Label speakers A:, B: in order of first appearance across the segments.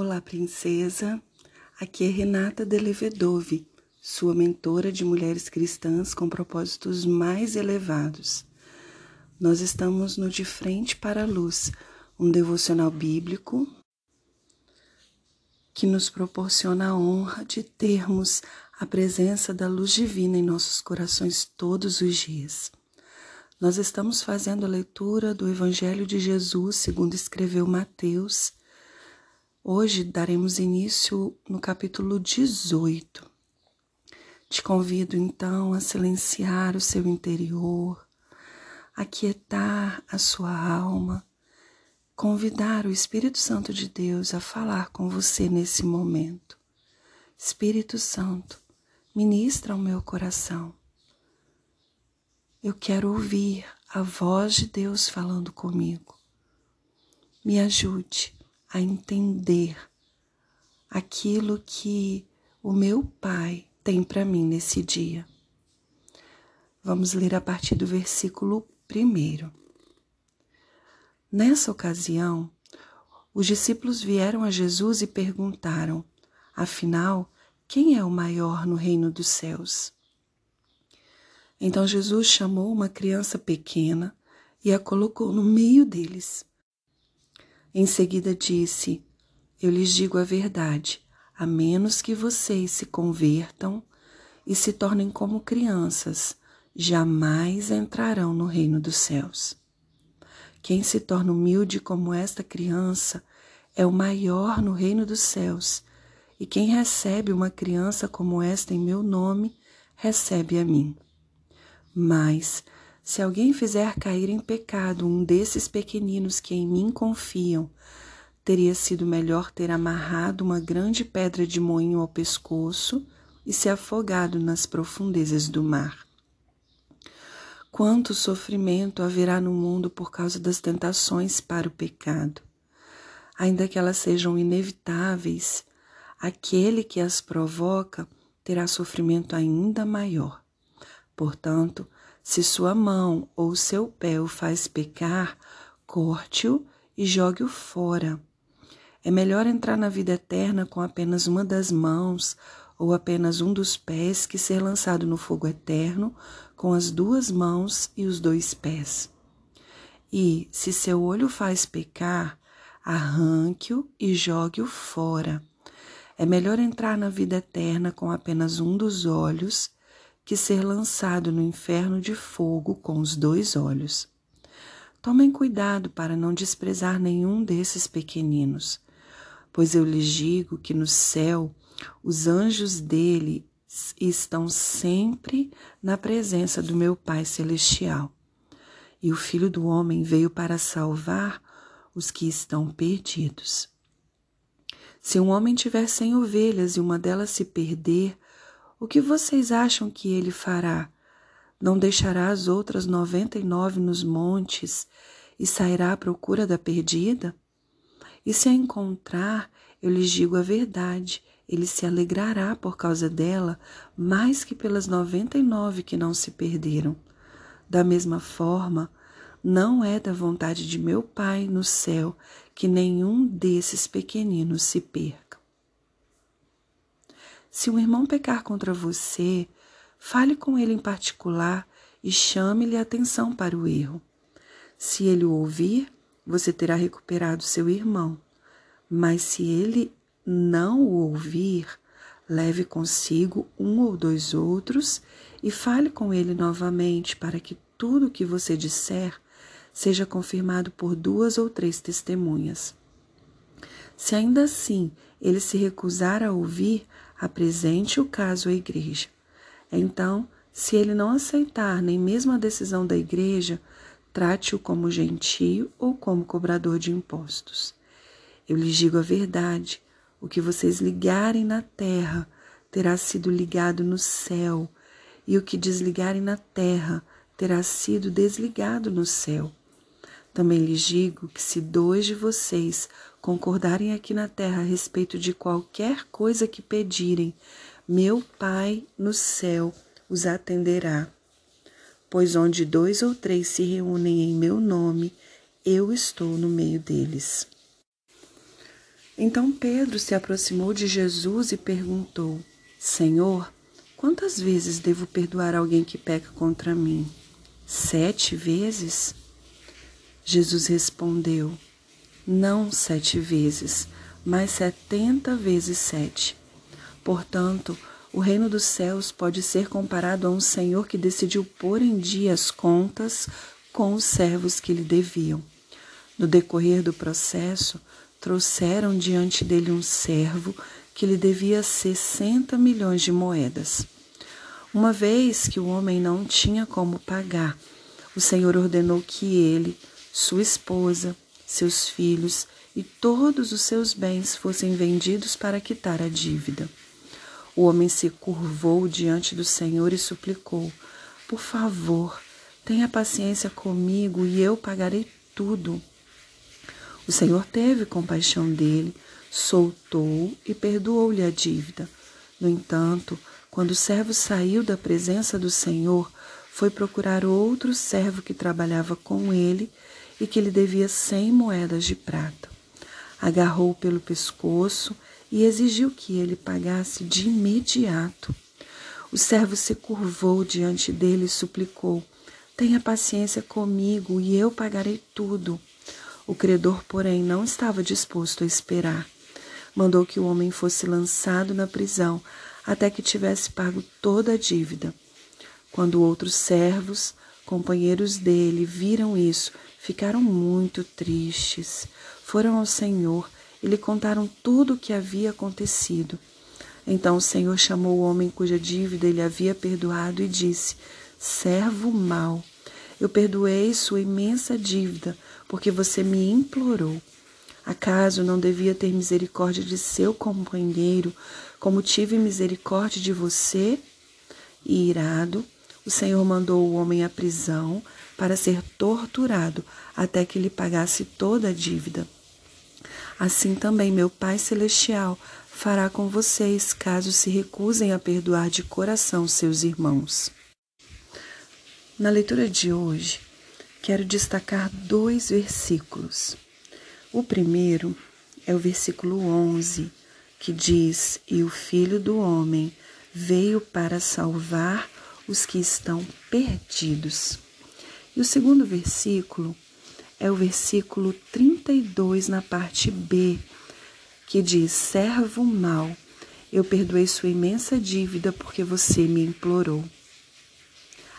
A: Olá, princesa. Aqui é Renata Delevedove, sua mentora de mulheres cristãs com propósitos mais elevados. Nós estamos no De Frente para a Luz, um devocional bíblico que nos proporciona a honra de termos a presença da luz divina em nossos corações todos os dias. Nós estamos fazendo a leitura do Evangelho de Jesus, segundo escreveu Mateus Hoje daremos início no capítulo 18. Te convido então a silenciar o seu interior, aquietar a sua alma, convidar o Espírito Santo de Deus a falar com você nesse momento. Espírito Santo, ministra o meu coração. Eu quero ouvir a voz de Deus falando comigo. Me ajude a entender aquilo que o meu Pai tem para mim nesse dia. Vamos ler a partir do versículo 1. Nessa ocasião, os discípulos vieram a Jesus e perguntaram: Afinal, quem é o maior no reino dos céus? Então Jesus chamou uma criança pequena e a colocou no meio deles em seguida disse: Eu lhes digo a verdade, a menos que vocês se convertam e se tornem como crianças, jamais entrarão no reino dos céus. Quem se torna humilde como esta criança é o maior no reino dos céus, e quem recebe uma criança como esta em meu nome, recebe a mim. Mas, se alguém fizer cair em pecado um desses pequeninos que em mim confiam, teria sido melhor ter amarrado uma grande pedra de moinho ao pescoço e se afogado nas profundezas do mar. Quanto sofrimento haverá no mundo por causa das tentações para o pecado. Ainda que elas sejam inevitáveis, aquele que as provoca terá sofrimento ainda maior. Portanto, se sua mão ou seu pé o faz pecar, corte-o e jogue-o fora. É melhor entrar na vida eterna com apenas uma das mãos ou apenas um dos pés que ser lançado no fogo eterno com as duas mãos e os dois pés. E, se seu olho faz pecar, arranque-o e jogue-o fora. É melhor entrar na vida eterna com apenas um dos olhos que ser lançado no inferno de fogo com os dois olhos. Tomem cuidado para não desprezar nenhum desses pequeninos, pois eu lhes digo que no céu os anjos dele estão sempre na presença do meu Pai Celestial. E o Filho do Homem veio para salvar os que estão perdidos. Se um homem tiver cem ovelhas e uma delas se perder, o que vocês acham que ele fará? Não deixará as outras noventa e nove nos montes e sairá à procura da perdida? E se a encontrar, eu lhes digo a verdade, ele se alegrará por causa dela mais que pelas noventa e nove que não se perderam. Da mesma forma, não é da vontade de meu Pai no céu que nenhum desses pequeninos se perca. Se um irmão pecar contra você, fale com ele em particular e chame-lhe atenção para o erro. Se ele o ouvir, você terá recuperado seu irmão. Mas se ele não o ouvir, leve consigo um ou dois outros e fale com ele novamente para que tudo o que você disser seja confirmado por duas ou três testemunhas. Se ainda assim ele se recusar a ouvir, apresente o caso à igreja. Então, se ele não aceitar nem mesmo a decisão da igreja, trate-o como gentio ou como cobrador de impostos. Eu lhes digo a verdade: o que vocês ligarem na terra terá sido ligado no céu, e o que desligarem na terra terá sido desligado no céu. Também lhes digo que se dois de vocês concordarem aqui na terra a respeito de qualquer coisa que pedirem, meu Pai no céu os atenderá. Pois onde dois ou três se reúnem em meu nome, eu estou no meio deles. Então Pedro se aproximou de Jesus e perguntou: Senhor, quantas vezes devo perdoar alguém que peca contra mim? Sete vezes? Jesus respondeu: Não sete vezes, mas setenta vezes sete. Portanto, o reino dos céus pode ser comparado a um senhor que decidiu pôr em dia as contas com os servos que lhe deviam. No decorrer do processo, trouxeram diante dele um servo que lhe devia sessenta milhões de moedas. Uma vez que o homem não tinha como pagar, o Senhor ordenou que ele, sua esposa, seus filhos e todos os seus bens fossem vendidos para quitar a dívida. O homem se curvou diante do Senhor e suplicou: Por favor, tenha paciência comigo e eu pagarei tudo. O Senhor teve compaixão dele, soltou e perdoou-lhe a dívida. No entanto, quando o servo saiu da presença do Senhor, foi procurar outro servo que trabalhava com ele e que lhe devia cem moedas de prata. Agarrou-o pelo pescoço e exigiu que ele pagasse de imediato. O servo se curvou diante dele e suplicou: Tenha paciência comigo e eu pagarei tudo. O credor, porém, não estava disposto a esperar. Mandou que o homem fosse lançado na prisão até que tivesse pago toda a dívida. Quando outros servos, companheiros dele, viram isso, ficaram muito tristes. Foram ao Senhor e lhe contaram tudo o que havia acontecido. Então o Senhor chamou o homem cuja dívida ele havia perdoado e disse: Servo mau, eu perdoei sua imensa dívida, porque você me implorou. Acaso não devia ter misericórdia de seu companheiro, como tive misericórdia de você? E irado, o Senhor mandou o homem à prisão para ser torturado até que lhe pagasse toda a dívida. Assim também meu Pai Celestial fará com vocês, caso se recusem a perdoar de coração seus irmãos. Na leitura de hoje, quero destacar dois versículos. O primeiro é o versículo 11, que diz: E o Filho do Homem veio para salvar os que estão perdidos. E o segundo versículo é o versículo 32, na parte B, que diz: Servo mau, eu perdoei sua imensa dívida porque você me implorou.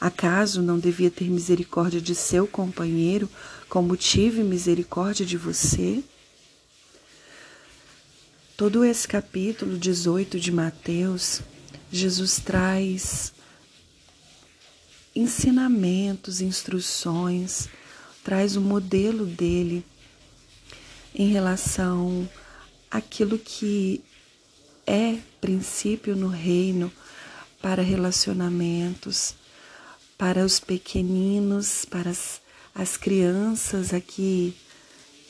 A: Acaso não devia ter misericórdia de seu companheiro, como tive misericórdia de você? Todo esse capítulo 18 de Mateus, Jesus traz ensinamentos, instruções, traz o modelo dele em relação àquilo que é princípio no reino para relacionamentos, para os pequeninos, para as, as crianças aqui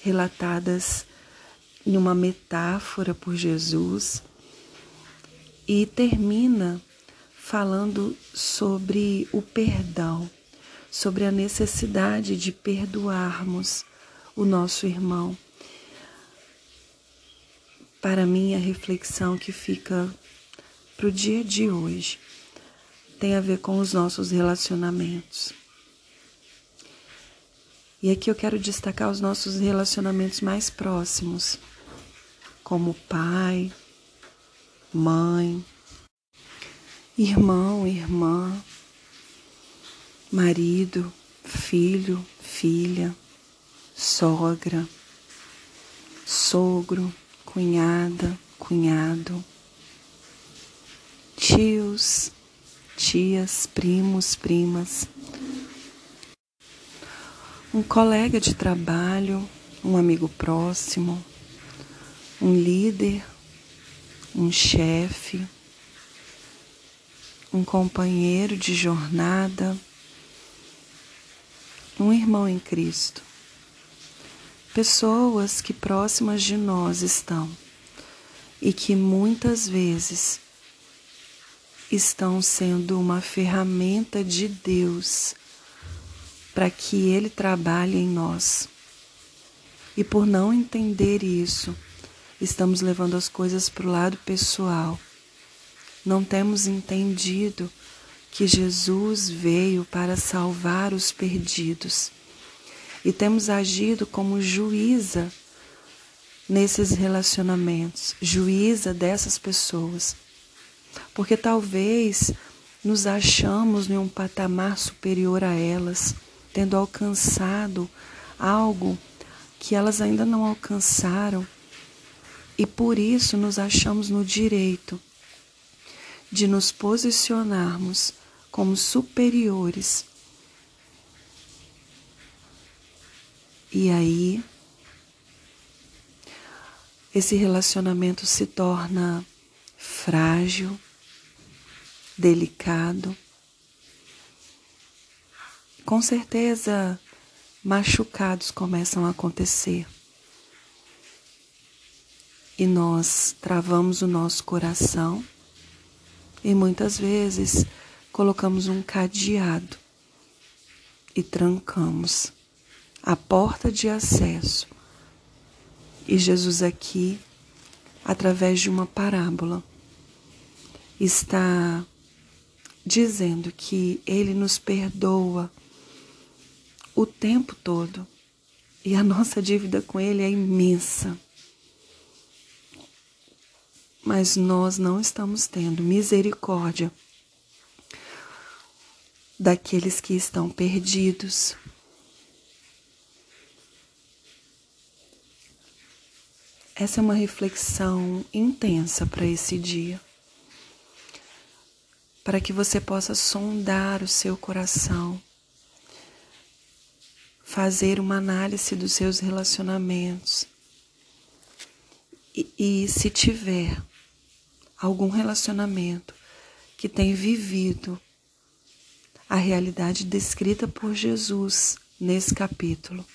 A: relatadas em uma metáfora por Jesus, e termina falando sobre o perdão, sobre a necessidade de perdoarmos o nosso irmão. Para mim, a reflexão que fica para o dia de hoje tem a ver com os nossos relacionamentos. E aqui eu quero destacar os nossos relacionamentos mais próximos, como pai, mãe, irmão, irmã, marido, filho, filha, sogra, sogro, cunhada, cunhado, tios, tias, primos, primas, um colega de trabalho, um amigo próximo, um líder, um chefe, um companheiro de jornada, um irmão em Cristo. Pessoas que próximas de nós estão e que muitas vezes estão sendo uma ferramenta de Deus para que Ele trabalhe em nós. E por não entender isso, estamos levando as coisas para o lado pessoal. Não temos entendido que Jesus veio para salvar os perdidos e temos agido como juíza nesses relacionamentos, juíza dessas pessoas. Porque talvez nos achamos em um patamar superior a elas, tendo alcançado algo que elas ainda não alcançaram, e por isso nos achamos no direito de nos posicionarmos como superiores. E aí, esse relacionamento se torna frágil, delicado. Com certeza, machucados começam a acontecer. E nós travamos o nosso coração e muitas vezes colocamos um cadeado e trancamos a porta de acesso. E Jesus aqui, através de uma parábola, está dizendo que Ele nos perdoa o tempo todo e a nossa dívida com Ele é imensa mas nós não estamos tendo misericórdia daqueles que estão perdidos. Essa é uma reflexão intensa para esse dia, para que você possa sondar o seu coração, fazer uma análise dos seus relacionamentos e, e se tiver algum relacionamento que tem vivido a realidade descrita por Jesus nesse capítulo,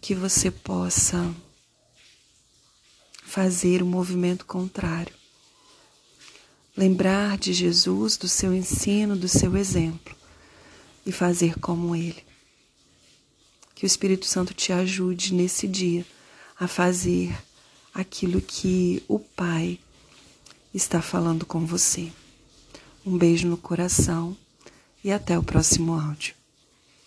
A: que você possa fazer o um movimento contrário. Lembrar de Jesus, do seu ensino, do seu exemplo e fazer como ele. Que o Espírito Santo te ajude nesse dia a fazer aquilo que o Pai está falando com você. Um beijo no coração e até o próximo áudio.